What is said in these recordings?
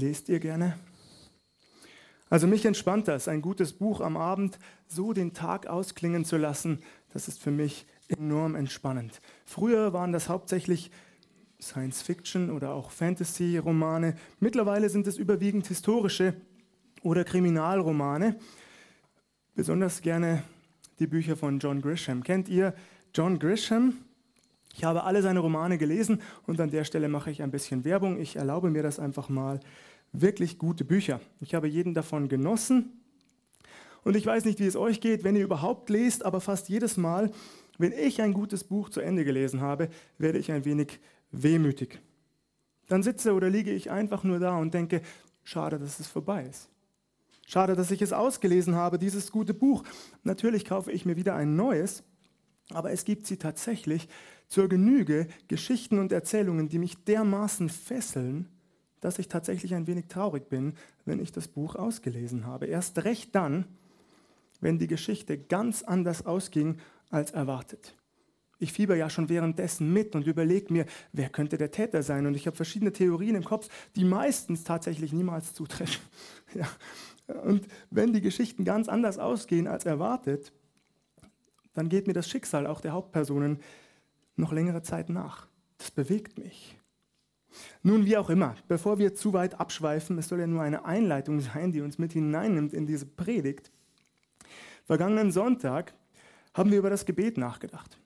Lest ihr gerne? Also mich entspannt das, ein gutes Buch am Abend so den Tag ausklingen zu lassen. Das ist für mich enorm entspannend. Früher waren das hauptsächlich Science-Fiction oder auch Fantasy-Romane. Mittlerweile sind es überwiegend historische oder Kriminalromane. Besonders gerne die Bücher von John Grisham. Kennt ihr John Grisham? Ich habe alle seine Romane gelesen und an der Stelle mache ich ein bisschen Werbung. Ich erlaube mir das einfach mal. Wirklich gute Bücher. Ich habe jeden davon genossen. Und ich weiß nicht, wie es euch geht, wenn ihr überhaupt lest, aber fast jedes Mal, wenn ich ein gutes Buch zu Ende gelesen habe, werde ich ein wenig wehmütig. Dann sitze oder liege ich einfach nur da und denke, schade, dass es vorbei ist. Schade, dass ich es ausgelesen habe, dieses gute Buch. Natürlich kaufe ich mir wieder ein neues, aber es gibt sie tatsächlich zur Genüge, Geschichten und Erzählungen, die mich dermaßen fesseln, dass ich tatsächlich ein wenig traurig bin, wenn ich das Buch ausgelesen habe. Erst recht dann, wenn die Geschichte ganz anders ausging als erwartet. Ich fieber ja schon währenddessen mit und überlege mir, wer könnte der Täter sein. Und ich habe verschiedene Theorien im Kopf, die meistens tatsächlich niemals zutreffen. Ja. Und wenn die Geschichten ganz anders ausgehen als erwartet, dann geht mir das Schicksal auch der Hauptpersonen noch längere Zeit nach. Das bewegt mich. Nun, wie auch immer, bevor wir zu weit abschweifen, es soll ja nur eine Einleitung sein, die uns mit hineinnimmt in diese Predigt. Vergangenen Sonntag haben wir über das Gebet nachgedacht.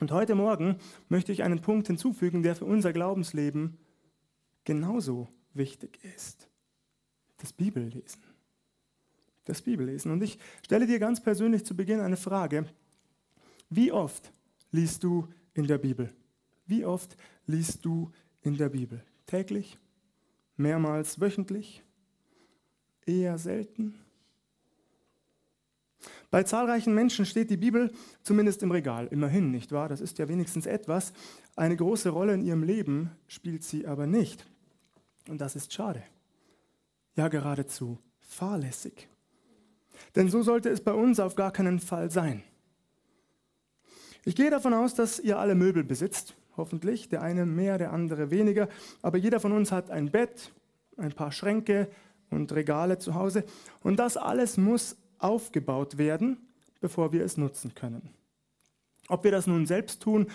Und heute Morgen möchte ich einen Punkt hinzufügen, der für unser Glaubensleben genauso wichtig ist das Bibellesen. Das Bibellesen. Und ich stelle dir ganz persönlich zu Beginn eine Frage. Wie oft liest du in der Bibel? Wie oft liest du in der Bibel? Täglich? Mehrmals wöchentlich? Eher selten? Bei zahlreichen Menschen steht die Bibel zumindest im Regal, immerhin, nicht wahr? Das ist ja wenigstens etwas. Eine große Rolle in ihrem Leben spielt sie aber nicht. Und das ist schade ja geradezu fahrlässig. Denn so sollte es bei uns auf gar keinen Fall sein. Ich gehe davon aus, dass ihr alle Möbel besitzt, hoffentlich, der eine mehr, der andere weniger, aber jeder von uns hat ein Bett, ein paar Schränke und Regale zu Hause und das alles muss aufgebaut werden, bevor wir es nutzen können. Ob wir das nun selbst tun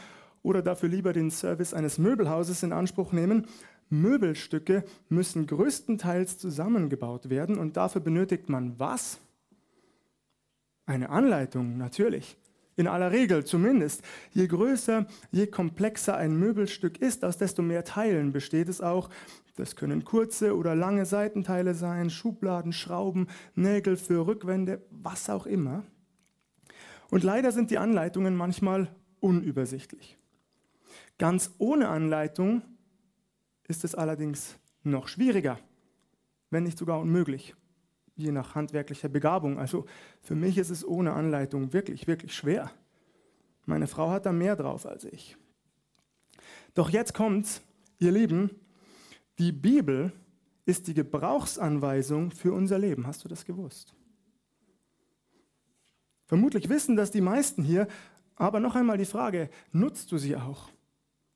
oder dafür lieber den Service eines Möbelhauses in Anspruch nehmen, Möbelstücke müssen größtenteils zusammengebaut werden und dafür benötigt man was? Eine Anleitung, natürlich. In aller Regel zumindest. Je größer, je komplexer ein Möbelstück ist, aus desto mehr Teilen besteht es auch. Das können kurze oder lange Seitenteile sein, Schubladen, Schrauben, Nägel für Rückwände, was auch immer. Und leider sind die Anleitungen manchmal unübersichtlich. Ganz ohne Anleitung ist es allerdings noch schwieriger, wenn nicht sogar unmöglich, je nach handwerklicher Begabung. Also für mich ist es ohne Anleitung wirklich, wirklich schwer. Meine Frau hat da mehr drauf als ich. Doch jetzt kommt's, ihr Lieben, die Bibel ist die Gebrauchsanweisung für unser Leben. Hast du das gewusst? Vermutlich wissen das die meisten hier, aber noch einmal die Frage, nutzt du sie auch?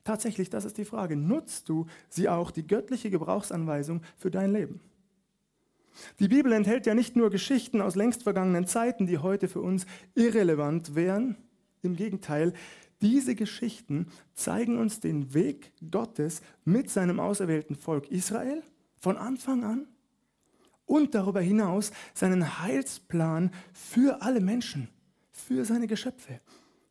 Tatsächlich, das ist die Frage. Nutzt du sie auch, die göttliche Gebrauchsanweisung für dein Leben? Die Bibel enthält ja nicht nur Geschichten aus längst vergangenen Zeiten, die heute für uns irrelevant wären. Im Gegenteil, diese Geschichten zeigen uns den Weg Gottes mit seinem auserwählten Volk Israel von Anfang an und darüber hinaus seinen Heilsplan für alle Menschen, für seine Geschöpfe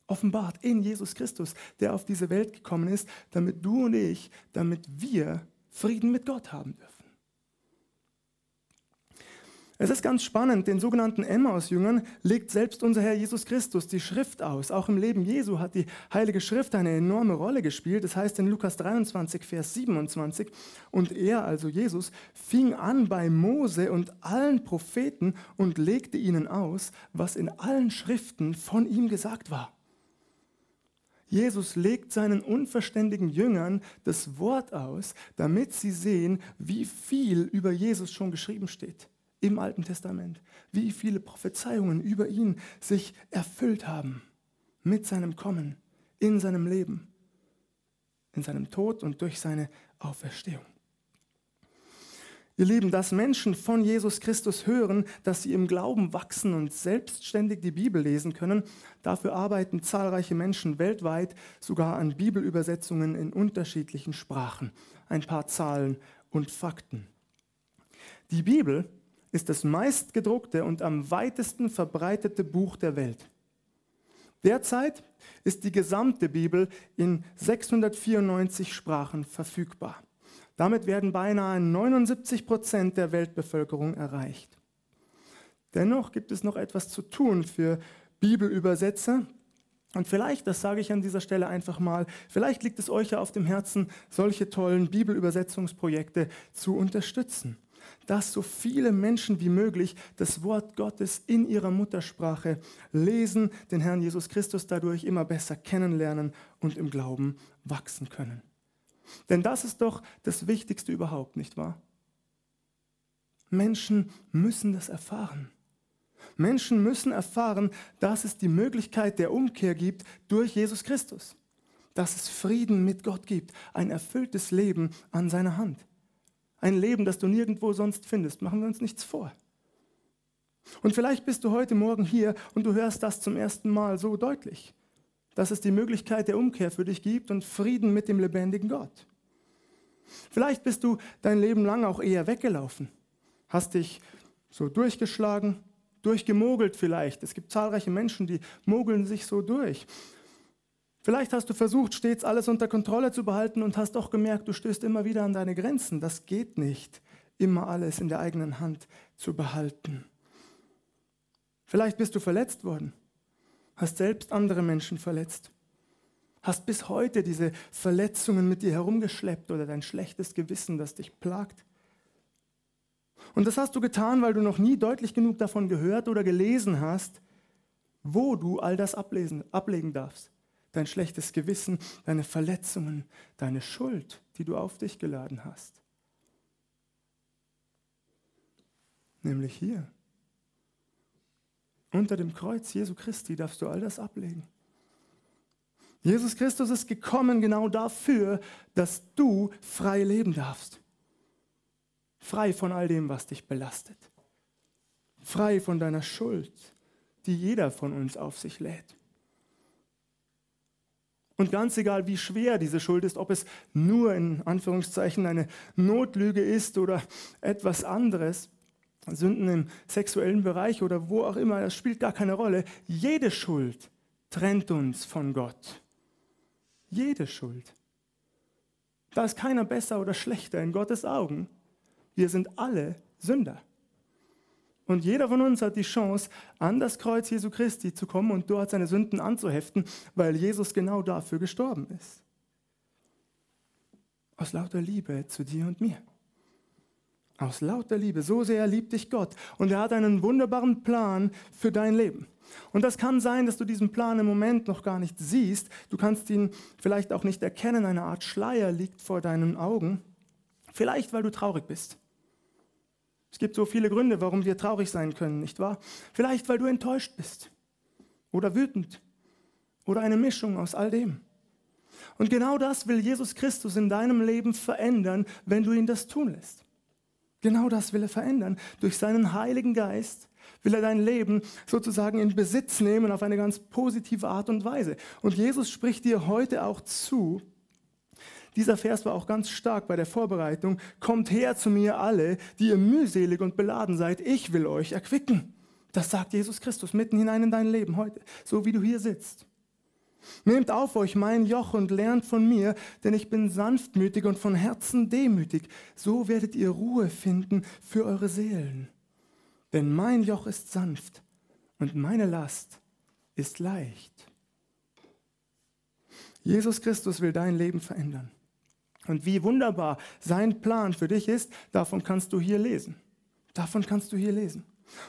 offenbart in Jesus Christus, der auf diese Welt gekommen ist, damit du und ich, damit wir Frieden mit Gott haben dürfen. Es ist ganz spannend, den sogenannten Emmaus-Jüngern legt selbst unser Herr Jesus Christus die Schrift aus. Auch im Leben Jesu hat die Heilige Schrift eine enorme Rolle gespielt. Das heißt in Lukas 23, Vers 27, und er, also Jesus, fing an bei Mose und allen Propheten und legte ihnen aus, was in allen Schriften von ihm gesagt war. Jesus legt seinen unverständigen Jüngern das Wort aus, damit sie sehen, wie viel über Jesus schon geschrieben steht im Alten Testament, wie viele Prophezeiungen über ihn sich erfüllt haben mit seinem Kommen, in seinem Leben, in seinem Tod und durch seine Auferstehung. Ihr Lieben, dass Menschen von Jesus Christus hören, dass sie im Glauben wachsen und selbstständig die Bibel lesen können, dafür arbeiten zahlreiche Menschen weltweit sogar an Bibelübersetzungen in unterschiedlichen Sprachen. Ein paar Zahlen und Fakten. Die Bibel ist das meistgedruckte und am weitesten verbreitete Buch der Welt. Derzeit ist die gesamte Bibel in 694 Sprachen verfügbar. Damit werden beinahe 79 Prozent der Weltbevölkerung erreicht. Dennoch gibt es noch etwas zu tun für Bibelübersetzer. Und vielleicht, das sage ich an dieser Stelle einfach mal, vielleicht liegt es euch ja auf dem Herzen, solche tollen Bibelübersetzungsprojekte zu unterstützen dass so viele Menschen wie möglich das Wort Gottes in ihrer Muttersprache lesen, den Herrn Jesus Christus dadurch immer besser kennenlernen und im Glauben wachsen können. Denn das ist doch das Wichtigste überhaupt, nicht wahr? Menschen müssen das erfahren. Menschen müssen erfahren, dass es die Möglichkeit der Umkehr gibt durch Jesus Christus. Dass es Frieden mit Gott gibt, ein erfülltes Leben an seiner Hand. Ein Leben, das du nirgendwo sonst findest. Machen wir uns nichts vor. Und vielleicht bist du heute Morgen hier und du hörst das zum ersten Mal so deutlich, dass es die Möglichkeit der Umkehr für dich gibt und Frieden mit dem lebendigen Gott. Vielleicht bist du dein Leben lang auch eher weggelaufen, hast dich so durchgeschlagen, durchgemogelt vielleicht. Es gibt zahlreiche Menschen, die mogeln sich so durch. Vielleicht hast du versucht, stets alles unter Kontrolle zu behalten und hast doch gemerkt, du stößt immer wieder an deine Grenzen. Das geht nicht, immer alles in der eigenen Hand zu behalten. Vielleicht bist du verletzt worden, hast selbst andere Menschen verletzt, hast bis heute diese Verletzungen mit dir herumgeschleppt oder dein schlechtes Gewissen, das dich plagt. Und das hast du getan, weil du noch nie deutlich genug davon gehört oder gelesen hast, wo du all das ablesen, ablegen darfst dein schlechtes Gewissen, deine Verletzungen, deine Schuld, die du auf dich geladen hast. Nämlich hier. Unter dem Kreuz Jesu Christi darfst du all das ablegen. Jesus Christus ist gekommen genau dafür, dass du frei leben darfst. Frei von all dem, was dich belastet. Frei von deiner Schuld, die jeder von uns auf sich lädt. Und ganz egal, wie schwer diese Schuld ist, ob es nur in Anführungszeichen eine Notlüge ist oder etwas anderes, Sünden im sexuellen Bereich oder wo auch immer, das spielt gar keine Rolle. Jede Schuld trennt uns von Gott. Jede Schuld. Da ist keiner besser oder schlechter in Gottes Augen. Wir sind alle Sünder. Und jeder von uns hat die Chance, an das Kreuz Jesu Christi zu kommen und dort seine Sünden anzuheften, weil Jesus genau dafür gestorben ist. Aus lauter Liebe zu dir und mir. Aus lauter Liebe. So sehr liebt dich Gott. Und er hat einen wunderbaren Plan für dein Leben. Und das kann sein, dass du diesen Plan im Moment noch gar nicht siehst. Du kannst ihn vielleicht auch nicht erkennen. Eine Art Schleier liegt vor deinen Augen. Vielleicht, weil du traurig bist. Es gibt so viele Gründe, warum wir traurig sein können, nicht wahr? Vielleicht, weil du enttäuscht bist oder wütend oder eine Mischung aus all dem. Und genau das will Jesus Christus in deinem Leben verändern, wenn du ihn das tun lässt. Genau das will er verändern. Durch seinen Heiligen Geist will er dein Leben sozusagen in Besitz nehmen auf eine ganz positive Art und Weise. Und Jesus spricht dir heute auch zu, dieser Vers war auch ganz stark bei der Vorbereitung. Kommt her zu mir alle, die ihr mühselig und beladen seid. Ich will euch erquicken. Das sagt Jesus Christus mitten hinein in dein Leben heute, so wie du hier sitzt. Nehmt auf euch mein Joch und lernt von mir, denn ich bin sanftmütig und von Herzen demütig. So werdet ihr Ruhe finden für eure Seelen. Denn mein Joch ist sanft und meine Last ist leicht. Jesus Christus will dein Leben verändern. Und wie wunderbar sein Plan für dich ist, davon kannst du hier lesen. Davon kannst du hier lesen.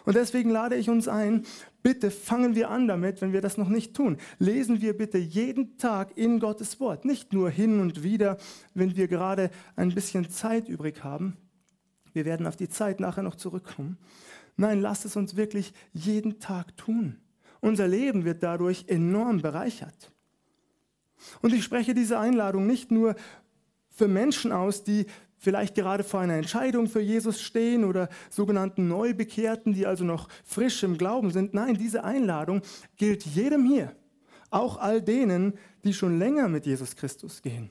Und deswegen lade ich uns ein, bitte fangen wir an damit, wenn wir das noch nicht tun. Lesen wir bitte jeden Tag in Gottes Wort, nicht nur hin und wieder, wenn wir gerade ein bisschen Zeit übrig haben. Wir werden auf die Zeit nachher noch zurückkommen. Nein, lasst es uns wirklich jeden Tag tun. Unser Leben wird dadurch enorm bereichert. Und ich spreche diese Einladung nicht nur für Menschen aus, die vielleicht gerade vor einer Entscheidung für Jesus stehen oder sogenannten Neubekehrten, die also noch frisch im Glauben sind. Nein, diese Einladung gilt jedem hier, auch all denen, die schon länger mit Jesus Christus gehen.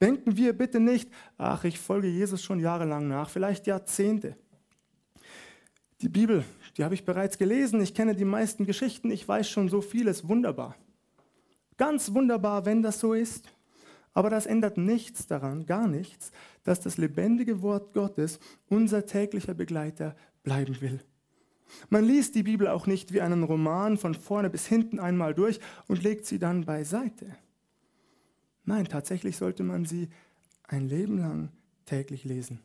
Denken wir bitte nicht, ach, ich folge Jesus schon jahrelang nach, vielleicht Jahrzehnte. Die Bibel, die habe ich bereits gelesen, ich kenne die meisten Geschichten, ich weiß schon so vieles, wunderbar. Ganz wunderbar, wenn das so ist. Aber das ändert nichts daran, gar nichts, dass das lebendige Wort Gottes unser täglicher Begleiter bleiben will. Man liest die Bibel auch nicht wie einen Roman von vorne bis hinten einmal durch und legt sie dann beiseite. Nein, tatsächlich sollte man sie ein Leben lang täglich lesen.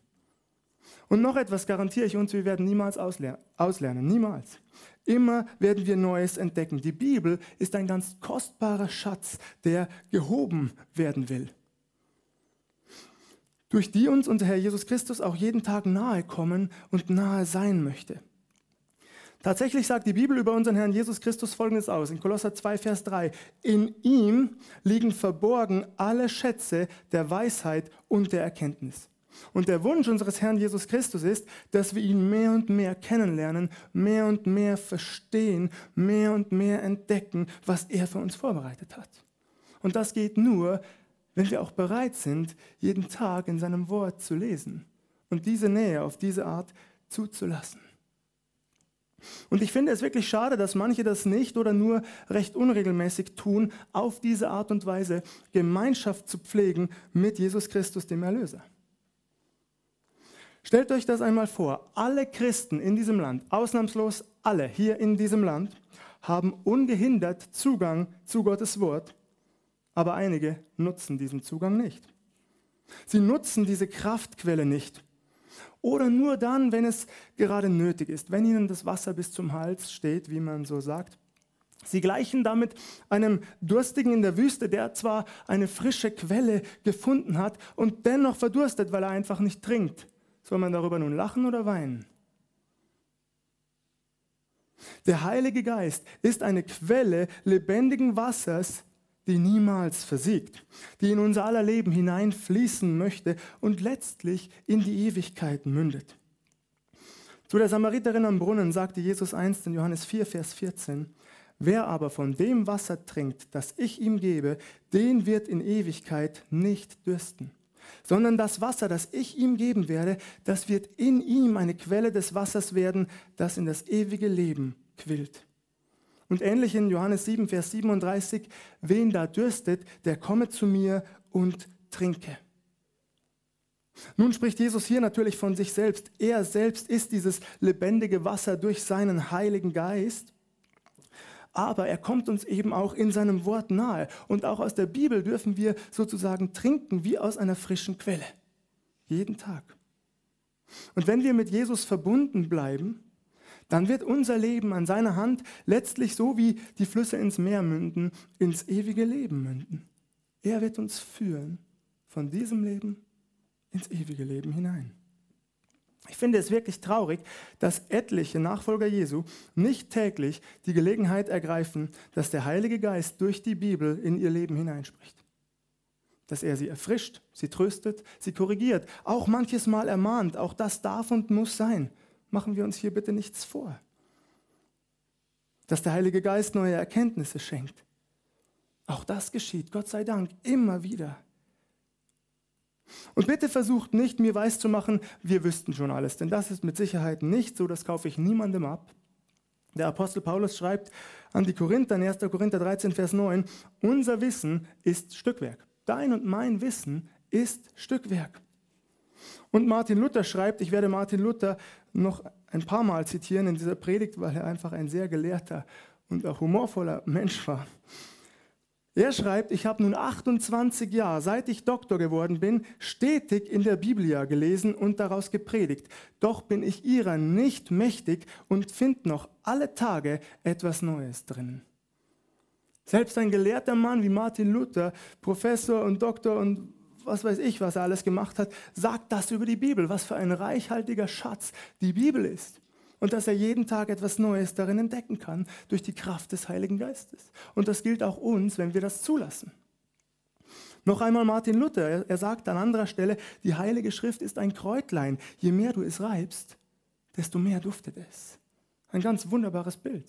Und noch etwas garantiere ich uns, wir werden niemals auslernen, niemals. Immer werden wir Neues entdecken. Die Bibel ist ein ganz kostbarer Schatz, der gehoben werden will. Durch die uns unser Herr Jesus Christus auch jeden Tag nahe kommen und nahe sein möchte. Tatsächlich sagt die Bibel über unseren Herrn Jesus Christus Folgendes aus, in Kolosser 2, Vers 3. In ihm liegen verborgen alle Schätze der Weisheit und der Erkenntnis. Und der Wunsch unseres Herrn Jesus Christus ist, dass wir ihn mehr und mehr kennenlernen, mehr und mehr verstehen, mehr und mehr entdecken, was er für uns vorbereitet hat. Und das geht nur, wenn wir auch bereit sind, jeden Tag in seinem Wort zu lesen und diese Nähe auf diese Art zuzulassen. Und ich finde es wirklich schade, dass manche das nicht oder nur recht unregelmäßig tun, auf diese Art und Weise Gemeinschaft zu pflegen mit Jesus Christus, dem Erlöser. Stellt euch das einmal vor. Alle Christen in diesem Land, ausnahmslos alle hier in diesem Land, haben ungehindert Zugang zu Gottes Wort, aber einige nutzen diesen Zugang nicht. Sie nutzen diese Kraftquelle nicht. Oder nur dann, wenn es gerade nötig ist, wenn ihnen das Wasser bis zum Hals steht, wie man so sagt. Sie gleichen damit einem Durstigen in der Wüste, der zwar eine frische Quelle gefunden hat und dennoch verdurstet, weil er einfach nicht trinkt. Soll man darüber nun lachen oder weinen? Der Heilige Geist ist eine Quelle lebendigen Wassers, die niemals versiegt, die in unser aller Leben hineinfließen möchte und letztlich in die Ewigkeit mündet. Zu der Samariterin am Brunnen sagte Jesus einst in Johannes 4, Vers 14, Wer aber von dem Wasser trinkt, das ich ihm gebe, den wird in Ewigkeit nicht dürsten sondern das Wasser, das ich ihm geben werde, das wird in ihm eine Quelle des Wassers werden, das in das ewige Leben quillt. Und ähnlich in Johannes 7, Vers 37, wen da dürstet, der komme zu mir und trinke. Nun spricht Jesus hier natürlich von sich selbst. Er selbst ist dieses lebendige Wasser durch seinen Heiligen Geist aber er kommt uns eben auch in seinem Wort nahe. Und auch aus der Bibel dürfen wir sozusagen trinken wie aus einer frischen Quelle. Jeden Tag. Und wenn wir mit Jesus verbunden bleiben, dann wird unser Leben an seiner Hand letztlich so wie die Flüsse ins Meer münden, ins ewige Leben münden. Er wird uns führen von diesem Leben ins ewige Leben hinein. Ich finde es wirklich traurig, dass etliche Nachfolger Jesu nicht täglich die Gelegenheit ergreifen, dass der Heilige Geist durch die Bibel in ihr Leben hineinspricht. Dass er sie erfrischt, sie tröstet, sie korrigiert, auch manches Mal ermahnt. Auch das darf und muss sein. Machen wir uns hier bitte nichts vor. Dass der Heilige Geist neue Erkenntnisse schenkt. Auch das geschieht, Gott sei Dank, immer wieder. Und bitte versucht nicht, mir weiszumachen, wir wüssten schon alles, denn das ist mit Sicherheit nicht so, das kaufe ich niemandem ab. Der Apostel Paulus schreibt an die Korinther in 1. Korinther 13, Vers 9, unser Wissen ist Stückwerk. Dein und mein Wissen ist Stückwerk. Und Martin Luther schreibt, ich werde Martin Luther noch ein paar Mal zitieren in dieser Predigt, weil er einfach ein sehr gelehrter und auch humorvoller Mensch war. Er schreibt, ich habe nun 28 Jahre, seit ich Doktor geworden bin, stetig in der Biblia gelesen und daraus gepredigt. Doch bin ich ihrer nicht mächtig und finde noch alle Tage etwas Neues drin. Selbst ein gelehrter Mann wie Martin Luther, Professor und Doktor und was weiß ich, was er alles gemacht hat, sagt das über die Bibel, was für ein reichhaltiger Schatz die Bibel ist und dass er jeden Tag etwas Neues darin entdecken kann durch die Kraft des Heiligen Geistes. Und das gilt auch uns, wenn wir das zulassen. Noch einmal Martin Luther, er, sagt an anderer Stelle, die Heilige Schrift ist ein Kräutlein. Je mehr du es reibst, desto mehr duftet es. Ein ganz wunderbares Bild.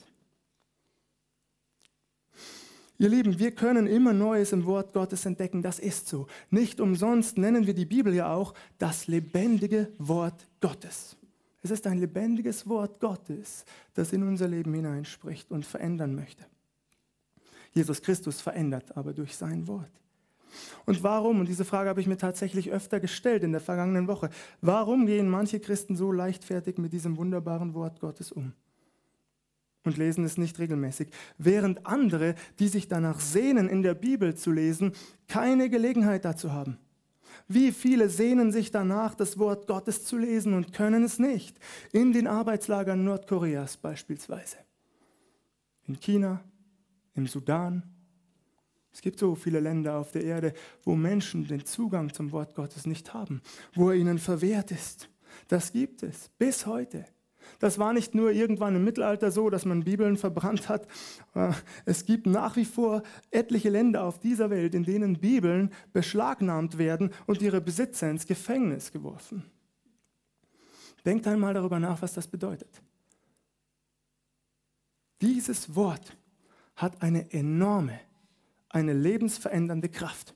Ihr Lieben, wir können immer Neues im Wort Gottes entdecken, das ist so. Nicht umsonst nennen wir die Bibel ja auch das lebendige Wort Gottes. Es ist ein lebendiges Wort Gottes, das in unser Leben hineinspricht und verändern möchte. Jesus Christus verändert aber durch sein Wort. Und warum, und diese Frage habe ich mir tatsächlich öfter gestellt in der vergangenen Woche, warum gehen manche Christen so leichtfertig mit diesem wunderbaren Wort Gottes um? Und lesen es nicht regelmäßig, während andere, die sich danach sehnen, in der Bibel zu lesen, keine Gelegenheit dazu haben. Wie viele sehnen sich danach, das Wort Gottes zu lesen und können es nicht? In den Arbeitslagern Nordkoreas beispielsweise. In China, im Sudan. Es gibt so viele Länder auf der Erde, wo Menschen den Zugang zum Wort Gottes nicht haben, wo er ihnen verwehrt ist. Das gibt es bis heute. Das war nicht nur irgendwann im Mittelalter so, dass man Bibeln verbrannt hat. Äh, es gibt nach wie vor etliche Länder auf dieser Welt, in denen Bibeln beschlagnahmt werden und ihre Besitzer ins Gefängnis geworfen. Denkt einmal darüber nach, was das bedeutet. Dieses Wort hat eine enorme, eine lebensverändernde Kraft.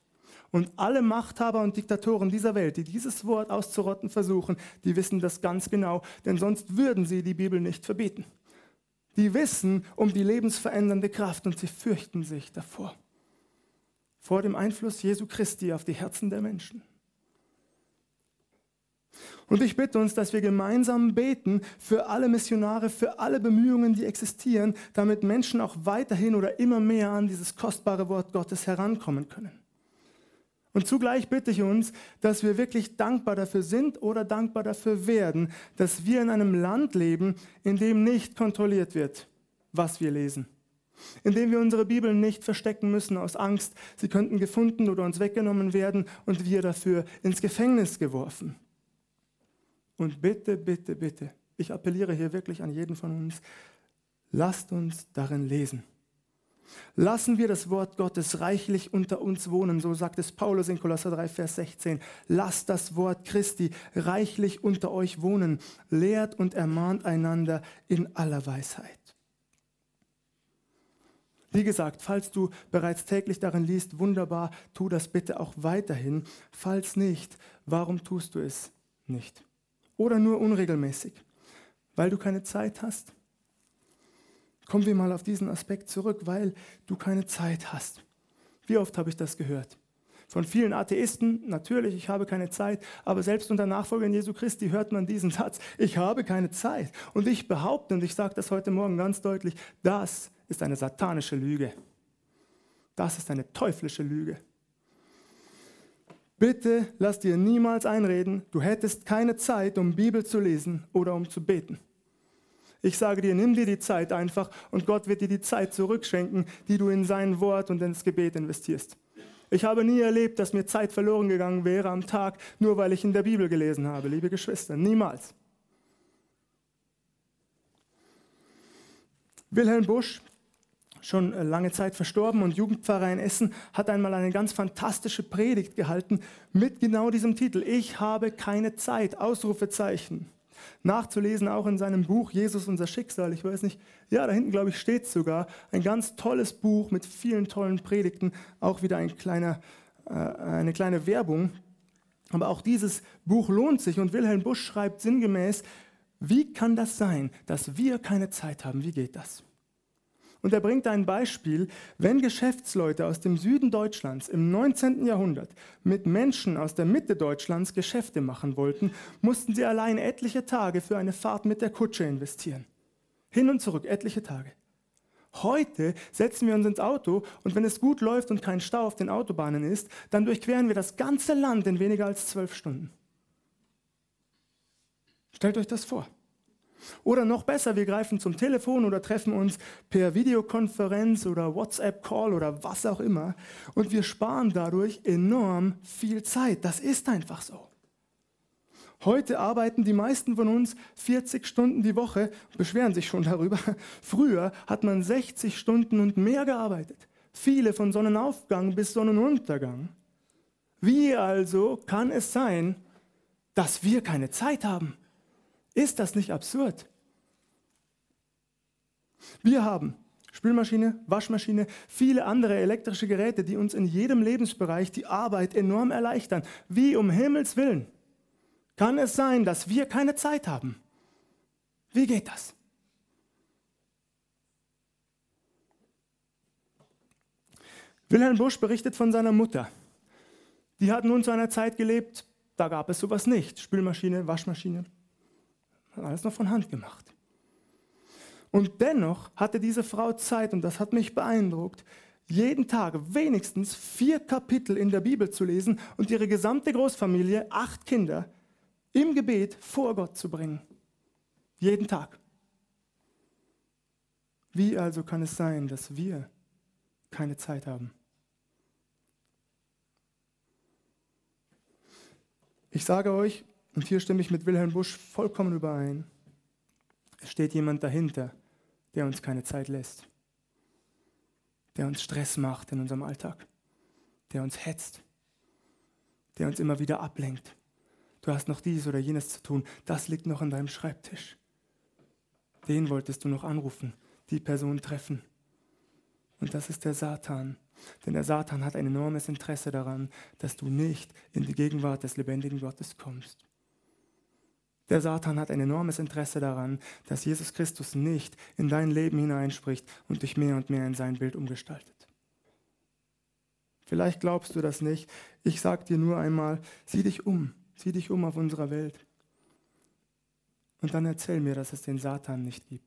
Und alle Machthaber und Diktatoren dieser Welt, die dieses Wort auszurotten versuchen, die wissen das ganz genau, denn sonst würden sie die Bibel nicht verbieten. Die wissen um die lebensverändernde Kraft und sie fürchten sich davor. Vor dem Einfluss Jesu Christi auf die Herzen der Menschen. Und ich bitte uns, dass wir gemeinsam beten für alle Missionare, für alle Bemühungen, die existieren, damit Menschen auch weiterhin oder immer mehr an dieses kostbare Wort Gottes herankommen können. Und zugleich bitte ich uns, dass wir wirklich dankbar dafür sind oder dankbar dafür werden, dass wir in einem Land leben, in dem nicht kontrolliert wird, was wir lesen. In dem wir unsere Bibel nicht verstecken müssen aus Angst, sie könnten gefunden oder uns weggenommen werden und wir dafür ins Gefängnis geworfen. Und bitte, bitte, bitte, ich appelliere hier wirklich an jeden von uns, lasst uns darin lesen. Lassen wir das Wort Gottes reichlich unter uns wohnen, so sagt es Paulus in Kolosser 3, Vers 16. Lasst das Wort Christi reichlich unter euch wohnen, lehrt und ermahnt einander in aller Weisheit. Wie gesagt, falls du bereits täglich darin liest, wunderbar, tu das bitte auch weiterhin. Falls nicht, warum tust du es nicht? Oder nur unregelmäßig? Weil du keine Zeit hast? Kommen wir mal auf diesen Aspekt zurück, weil du keine Zeit hast. Wie oft habe ich das gehört? Von vielen Atheisten, natürlich, ich habe keine Zeit, aber selbst unter Nachfolgern Jesu Christi hört man diesen Satz, ich habe keine Zeit. Und ich behaupte, und ich sage das heute Morgen ganz deutlich, das ist eine satanische Lüge. Das ist eine teuflische Lüge. Bitte lass dir niemals einreden, du hättest keine Zeit, um Bibel zu lesen oder um zu beten. Ich sage dir, nimm dir die Zeit einfach und Gott wird dir die Zeit zurückschenken, die du in sein Wort und ins Gebet investierst. Ich habe nie erlebt, dass mir Zeit verloren gegangen wäre am Tag, nur weil ich in der Bibel gelesen habe, liebe Geschwister. Niemals. Wilhelm Busch, schon lange Zeit verstorben und Jugendpfarrer in Essen, hat einmal eine ganz fantastische Predigt gehalten mit genau diesem Titel. Ich habe keine Zeit, Ausrufezeichen nachzulesen, auch in seinem Buch Jesus unser Schicksal. Ich weiß nicht, ja, da hinten glaube ich steht sogar. Ein ganz tolles Buch mit vielen tollen Predigten, auch wieder ein kleiner, äh, eine kleine Werbung. Aber auch dieses Buch lohnt sich und Wilhelm Busch schreibt sinngemäß, wie kann das sein, dass wir keine Zeit haben? Wie geht das? Und er bringt ein Beispiel, wenn Geschäftsleute aus dem Süden Deutschlands im 19. Jahrhundert mit Menschen aus der Mitte Deutschlands Geschäfte machen wollten, mussten sie allein etliche Tage für eine Fahrt mit der Kutsche investieren. Hin und zurück, etliche Tage. Heute setzen wir uns ins Auto und wenn es gut läuft und kein Stau auf den Autobahnen ist, dann durchqueren wir das ganze Land in weniger als zwölf Stunden. Stellt euch das vor. Oder noch besser, wir greifen zum Telefon oder treffen uns per Videokonferenz oder WhatsApp-Call oder was auch immer und wir sparen dadurch enorm viel Zeit. Das ist einfach so. Heute arbeiten die meisten von uns 40 Stunden die Woche, beschweren sich schon darüber. Früher hat man 60 Stunden und mehr gearbeitet. Viele von Sonnenaufgang bis Sonnenuntergang. Wie also kann es sein, dass wir keine Zeit haben? Ist das nicht absurd? Wir haben Spülmaschine, Waschmaschine, viele andere elektrische Geräte, die uns in jedem Lebensbereich die Arbeit enorm erleichtern. Wie um Himmels willen kann es sein, dass wir keine Zeit haben? Wie geht das? Wilhelm Busch berichtet von seiner Mutter. Die hat nun zu einer Zeit gelebt, da gab es sowas nicht. Spülmaschine, Waschmaschine, alles noch von Hand gemacht. Und dennoch hatte diese Frau Zeit, und das hat mich beeindruckt, jeden Tag wenigstens vier Kapitel in der Bibel zu lesen und ihre gesamte Großfamilie, acht Kinder, im Gebet vor Gott zu bringen. Jeden Tag. Wie also kann es sein, dass wir keine Zeit haben? Ich sage euch, und hier stimme ich mit Wilhelm Busch vollkommen überein, es steht jemand dahinter, der uns keine Zeit lässt, der uns Stress macht in unserem Alltag, der uns hetzt, der uns immer wieder ablenkt. Du hast noch dies oder jenes zu tun, das liegt noch an deinem Schreibtisch. Den wolltest du noch anrufen, die Person treffen. Und das ist der Satan. Denn der Satan hat ein enormes Interesse daran, dass du nicht in die Gegenwart des lebendigen Gottes kommst. Der Satan hat ein enormes Interesse daran, dass Jesus Christus nicht in dein Leben hineinspricht und dich mehr und mehr in sein Bild umgestaltet. Vielleicht glaubst du das nicht. Ich sage dir nur einmal, sieh dich um, sieh dich um auf unserer Welt. Und dann erzähl mir, dass es den Satan nicht gibt.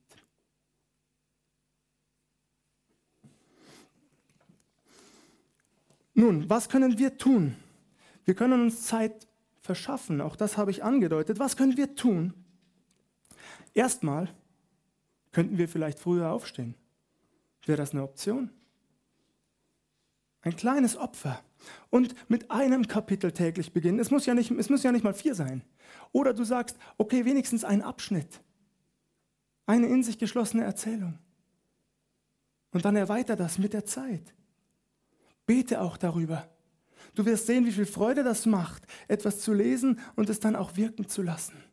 Nun, was können wir tun? Wir können uns Zeit verschaffen. Auch das habe ich angedeutet. Was können wir tun? Erstmal könnten wir vielleicht früher aufstehen. Wäre das eine Option? Ein kleines Opfer. Und mit einem Kapitel täglich beginnen. Es muss ja nicht, es muss ja nicht mal vier sein. Oder du sagst, okay, wenigstens ein Abschnitt. Eine in sich geschlossene Erzählung. Und dann erweiter das mit der Zeit. Bete auch darüber. Du wirst sehen, wie viel Freude das macht, etwas zu lesen und es dann auch wirken zu lassen.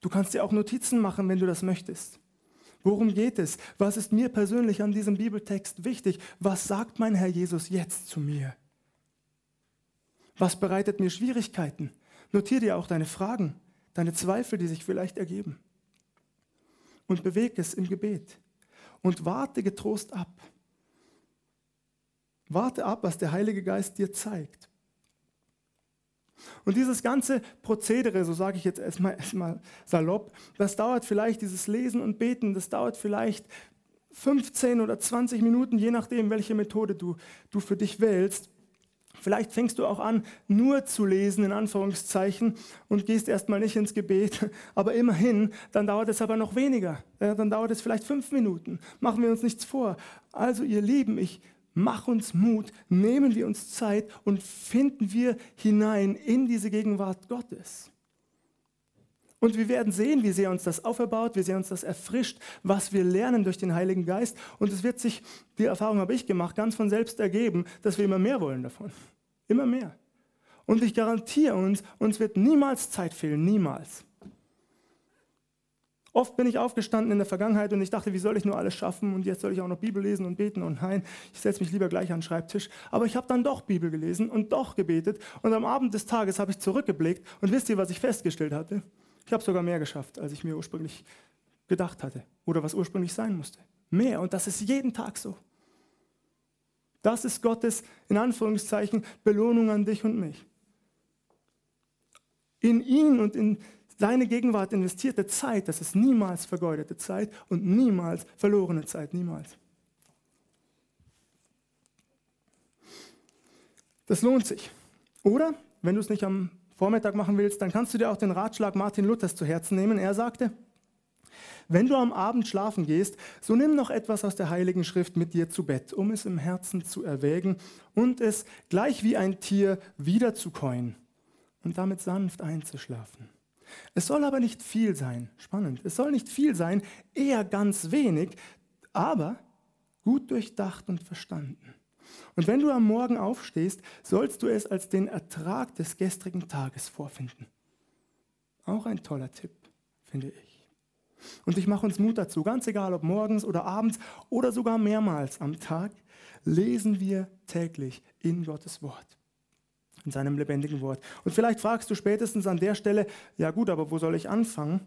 Du kannst dir auch Notizen machen, wenn du das möchtest. Worum geht es? Was ist mir persönlich an diesem Bibeltext wichtig? Was sagt mein Herr Jesus jetzt zu mir? Was bereitet mir Schwierigkeiten? Notiere dir auch deine Fragen, deine Zweifel, die sich vielleicht ergeben. Und bewege es im Gebet. Und warte getrost ab. Warte ab, was der Heilige Geist dir zeigt. Und dieses ganze Prozedere, so sage ich jetzt erstmal, erstmal salopp, das dauert vielleicht, dieses Lesen und Beten, das dauert vielleicht 15 oder 20 Minuten, je nachdem, welche Methode du, du für dich wählst. Vielleicht fängst du auch an, nur zu lesen, in Anführungszeichen, und gehst erstmal nicht ins Gebet. Aber immerhin, dann dauert es aber noch weniger. Dann dauert es vielleicht fünf Minuten. Machen wir uns nichts vor. Also, ihr Lieben, ich Mach uns Mut, nehmen wir uns Zeit und finden wir hinein in diese Gegenwart Gottes. Und wir werden sehen, wie sehr uns das auferbaut, wie sehr uns das erfrischt, was wir lernen durch den Heiligen Geist. Und es wird sich, die Erfahrung habe ich gemacht, ganz von selbst ergeben, dass wir immer mehr wollen davon. Immer mehr. Und ich garantiere uns, uns wird niemals Zeit fehlen, niemals. Oft bin ich aufgestanden in der Vergangenheit und ich dachte, wie soll ich nur alles schaffen und jetzt soll ich auch noch Bibel lesen und beten und nein, ich setze mich lieber gleich an den Schreibtisch. Aber ich habe dann doch Bibel gelesen und doch gebetet und am Abend des Tages habe ich zurückgeblickt und wisst ihr, was ich festgestellt hatte? Ich habe sogar mehr geschafft, als ich mir ursprünglich gedacht hatte oder was ursprünglich sein musste. Mehr und das ist jeden Tag so. Das ist Gottes, in Anführungszeichen, Belohnung an dich und mich. In ihn und in seine Gegenwart investierte Zeit, das ist niemals vergeudete Zeit und niemals verlorene Zeit, niemals. Das lohnt sich. Oder, wenn du es nicht am Vormittag machen willst, dann kannst du dir auch den Ratschlag Martin Luthers zu Herzen nehmen. Er sagte, wenn du am Abend schlafen gehst, so nimm noch etwas aus der Heiligen Schrift mit dir zu Bett, um es im Herzen zu erwägen und es gleich wie ein Tier wiederzukäuen und damit sanft einzuschlafen. Es soll aber nicht viel sein, spannend, es soll nicht viel sein, eher ganz wenig, aber gut durchdacht und verstanden. Und wenn du am Morgen aufstehst, sollst du es als den Ertrag des gestrigen Tages vorfinden. Auch ein toller Tipp, finde ich. Und ich mache uns Mut dazu, ganz egal ob morgens oder abends oder sogar mehrmals am Tag, lesen wir täglich in Gottes Wort, in seinem lebendigen Wort. Und vielleicht fragst du spätestens an der Stelle, ja gut, aber wo soll ich anfangen?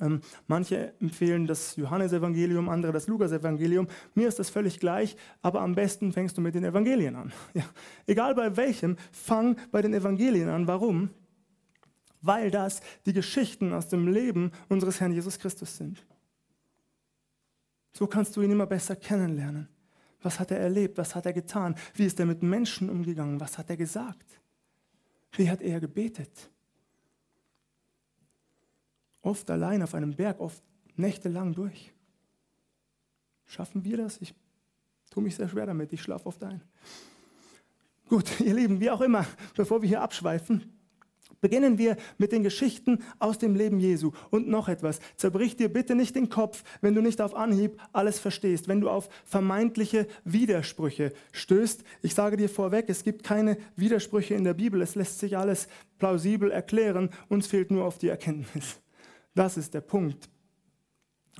Ähm, manche empfehlen das Johannesevangelium, andere das Lukasevangelium. Mir ist das völlig gleich, aber am besten fängst du mit den Evangelien an. Ja. Egal bei welchem, fang bei den Evangelien an. Warum? Weil das die Geschichten aus dem Leben unseres Herrn Jesus Christus sind. So kannst du ihn immer besser kennenlernen. Was hat er erlebt? Was hat er getan? Wie ist er mit Menschen umgegangen? Was hat er gesagt? Wie hat er gebetet? Oft allein auf einem Berg, oft nächtelang durch. Schaffen wir das? Ich tue mich sehr schwer damit. Ich schlafe oft ein. Gut, ihr Lieben, wie auch immer, bevor wir hier abschweifen, Beginnen wir mit den Geschichten aus dem Leben Jesu. Und noch etwas, zerbrich dir bitte nicht den Kopf, wenn du nicht auf Anhieb alles verstehst, wenn du auf vermeintliche Widersprüche stößt. Ich sage dir vorweg, es gibt keine Widersprüche in der Bibel, es lässt sich alles plausibel erklären, uns fehlt nur auf die Erkenntnis. Das ist der Punkt.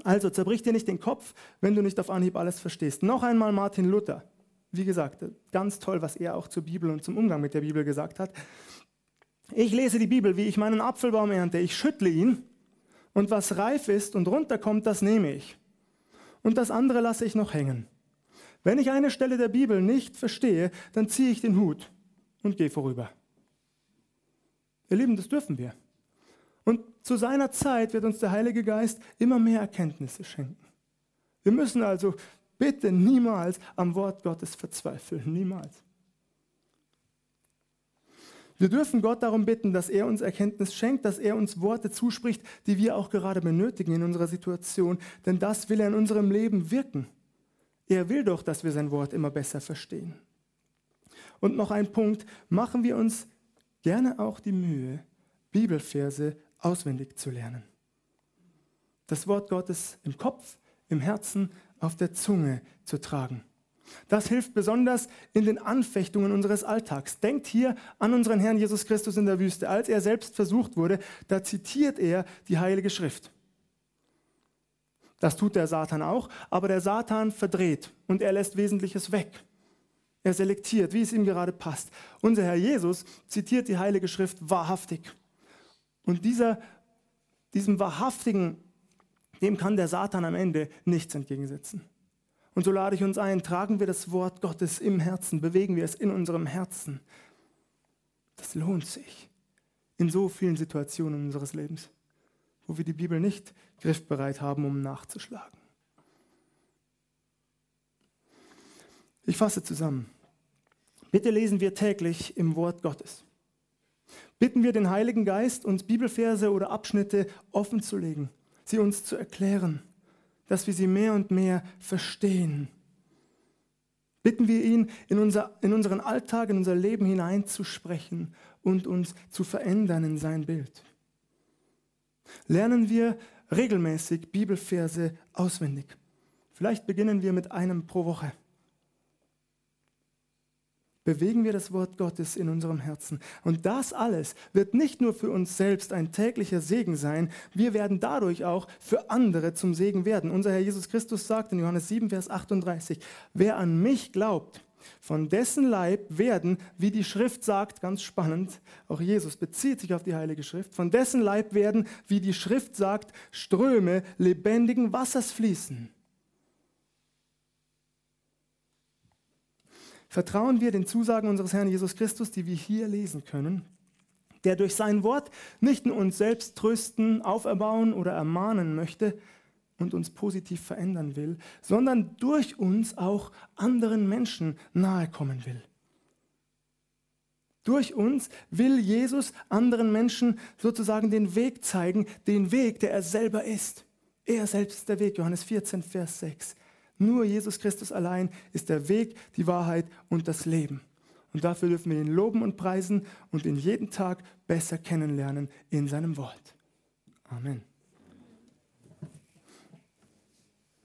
Also zerbrich dir nicht den Kopf, wenn du nicht auf Anhieb alles verstehst. Noch einmal Martin Luther. Wie gesagt, ganz toll, was er auch zur Bibel und zum Umgang mit der Bibel gesagt hat. Ich lese die Bibel, wie ich meinen Apfelbaum ernte. Ich schüttle ihn und was reif ist und runterkommt, das nehme ich. Und das andere lasse ich noch hängen. Wenn ich eine Stelle der Bibel nicht verstehe, dann ziehe ich den Hut und gehe vorüber. Ihr Lieben, das dürfen wir. Und zu seiner Zeit wird uns der Heilige Geist immer mehr Erkenntnisse schenken. Wir müssen also bitte niemals am Wort Gottes verzweifeln. Niemals. Wir dürfen Gott darum bitten, dass er uns Erkenntnis schenkt, dass er uns Worte zuspricht, die wir auch gerade benötigen in unserer Situation, denn das will er in unserem Leben wirken. Er will doch, dass wir sein Wort immer besser verstehen. Und noch ein Punkt, machen wir uns gerne auch die Mühe, Bibelverse auswendig zu lernen. Das Wort Gottes im Kopf, im Herzen, auf der Zunge zu tragen. Das hilft besonders in den Anfechtungen unseres Alltags. Denkt hier an unseren Herrn Jesus Christus in der Wüste. Als er selbst versucht wurde, da zitiert er die Heilige Schrift. Das tut der Satan auch, aber der Satan verdreht und er lässt Wesentliches weg. Er selektiert, wie es ihm gerade passt. Unser Herr Jesus zitiert die Heilige Schrift wahrhaftig. Und dieser, diesem Wahrhaftigen, dem kann der Satan am Ende nichts entgegensetzen. Und so lade ich uns ein, tragen wir das Wort Gottes im Herzen, bewegen wir es in unserem Herzen. Das lohnt sich in so vielen Situationen unseres Lebens, wo wir die Bibel nicht griffbereit haben, um nachzuschlagen. Ich fasse zusammen. Bitte lesen wir täglich im Wort Gottes. Bitten wir den Heiligen Geist, uns Bibelverse oder Abschnitte offen zu legen, sie uns zu erklären dass wir sie mehr und mehr verstehen. Bitten wir ihn, in, unser, in unseren Alltag, in unser Leben hineinzusprechen und uns zu verändern in sein Bild. Lernen wir regelmäßig Bibelverse auswendig. Vielleicht beginnen wir mit einem pro Woche bewegen wir das Wort Gottes in unserem Herzen. Und das alles wird nicht nur für uns selbst ein täglicher Segen sein, wir werden dadurch auch für andere zum Segen werden. Unser Herr Jesus Christus sagt in Johannes 7, Vers 38, wer an mich glaubt, von dessen Leib werden, wie die Schrift sagt, ganz spannend, auch Jesus bezieht sich auf die Heilige Schrift, von dessen Leib werden, wie die Schrift sagt, Ströme lebendigen Wassers fließen. Vertrauen wir den Zusagen unseres Herrn Jesus Christus, die wir hier lesen können, der durch sein Wort nicht nur uns selbst trösten, auferbauen oder ermahnen möchte und uns positiv verändern will, sondern durch uns auch anderen Menschen nahe kommen will. Durch uns will Jesus anderen Menschen sozusagen den Weg zeigen, den Weg, der er selber ist. Er selbst ist der Weg, Johannes 14, Vers 6. Nur Jesus Christus allein ist der Weg, die Wahrheit und das Leben. Und dafür dürfen wir ihn loben und preisen und ihn jeden Tag besser kennenlernen in seinem Wort. Amen.